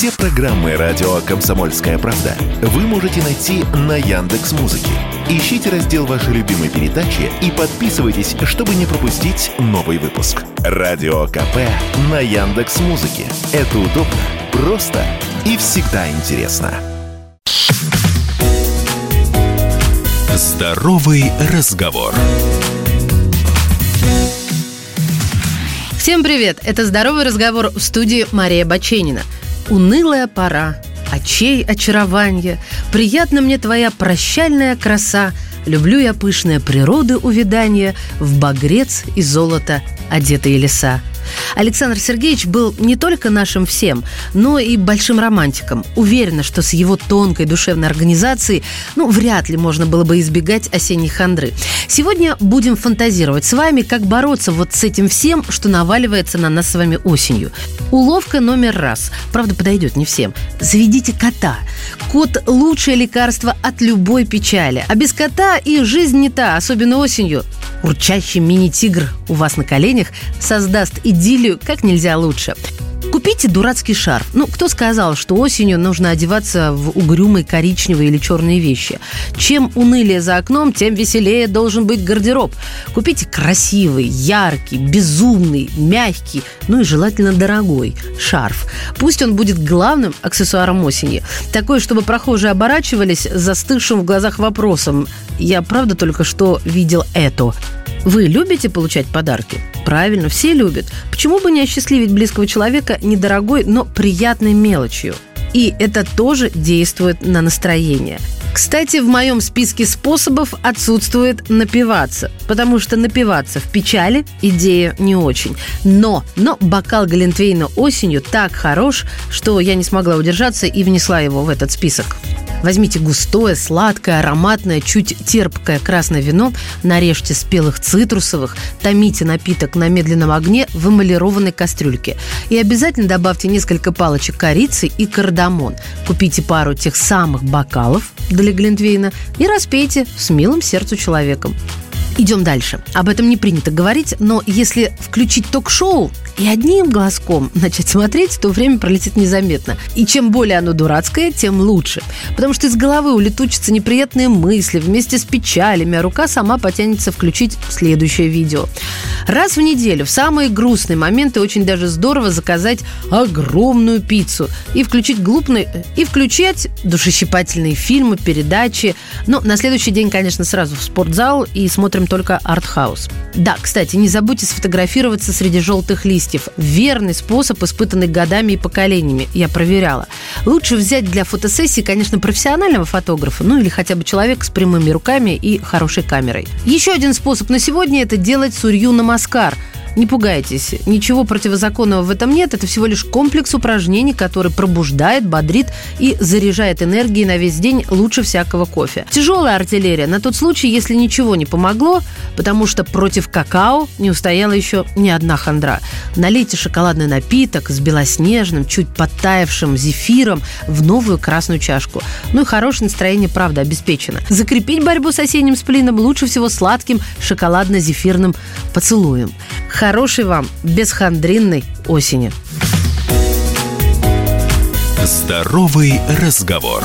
Все программы радио Комсомольская правда вы можете найти на Яндекс Музыке. Ищите раздел вашей любимой передачи и подписывайтесь, чтобы не пропустить новый выпуск. Радио КП на Яндекс Музыке. Это удобно, просто и всегда интересно. Здоровый разговор. Всем привет! Это «Здоровый разговор» в студии Мария Баченина. Унылая пора, очей очарование, приятна мне твоя прощальная краса, люблю я пышные природы увядания, в багрец и золото одетые леса. Александр Сергеевич был не только нашим всем, но и большим романтиком. Уверена, что с его тонкой душевной организацией, ну, вряд ли можно было бы избегать осенней хандры. Сегодня будем фантазировать с вами, как бороться вот с этим всем, что наваливается на нас с вами осенью. Уловка номер раз. Правда, подойдет не всем. Заведите кота. Кот – лучшее лекарство от любой печали. А без кота и жизнь не та, особенно осенью урчащий мини-тигр у вас на коленях создаст идиллию как нельзя лучше. Купите дурацкий шарф. Ну, кто сказал, что осенью нужно одеваться в угрюмые коричневые или черные вещи? Чем унылее за окном, тем веселее должен быть гардероб. Купите красивый, яркий, безумный, мягкий, ну и желательно дорогой шарф. Пусть он будет главным аксессуаром осени. Такой, чтобы прохожие оборачивались застывшим в глазах вопросом «Я правда только что видел это?» Вы любите получать подарки? Правильно, все любят. Почему бы не осчастливить близкого человека недорогой, но приятной мелочью? И это тоже действует на настроение. Кстати, в моем списке способов отсутствует напиваться, потому что напиваться в печали идея не очень. Но, но бокал Галентвейна осенью так хорош, что я не смогла удержаться и внесла его в этот список. Возьмите густое, сладкое, ароматное, чуть терпкое красное вино, нарежьте спелых цитрусовых, томите напиток на медленном огне в эмалированной кастрюльке. И обязательно добавьте несколько палочек корицы и кардамон. Купите пару тех самых бокалов для глинтвейна и распейте с милым сердцу человеком. Идем дальше. Об этом не принято говорить, но если включить ток-шоу и одним глазком начать смотреть, то время пролетит незаметно. И чем более оно дурацкое, тем лучше. Потому что из головы улетучатся неприятные мысли вместе с печалями, а рука сама потянется включить следующее видео. Раз в неделю, в самые грустные моменты, очень даже здорово заказать огромную пиццу и включить глупные, и включать душещипательные фильмы, передачи. Но на следующий день, конечно, сразу в спортзал и смотрим только артхаус. Да, кстати, не забудьте сфотографироваться среди желтых листьев. Верный способ, испытанный годами и поколениями. Я проверяла. Лучше взять для фотосессии, конечно, профессионального фотографа, ну или хотя бы человека с прямыми руками и хорошей камерой. Еще один способ на сегодня – это делать сурью намаскар – не пугайтесь, ничего противозаконного в этом нет. Это всего лишь комплекс упражнений, который пробуждает, бодрит и заряжает энергией на весь день лучше всякого кофе. Тяжелая артиллерия на тот случай, если ничего не помогло, потому что против какао не устояла еще ни одна хандра. Налейте шоколадный напиток с белоснежным, чуть подтаявшим зефиром в новую красную чашку. Ну и хорошее настроение, правда, обеспечено. Закрепить борьбу с осенним сплином лучше всего сладким шоколадно-зефирным поцелуем. Хорошей вам бесхандринной осени. Здоровый разговор.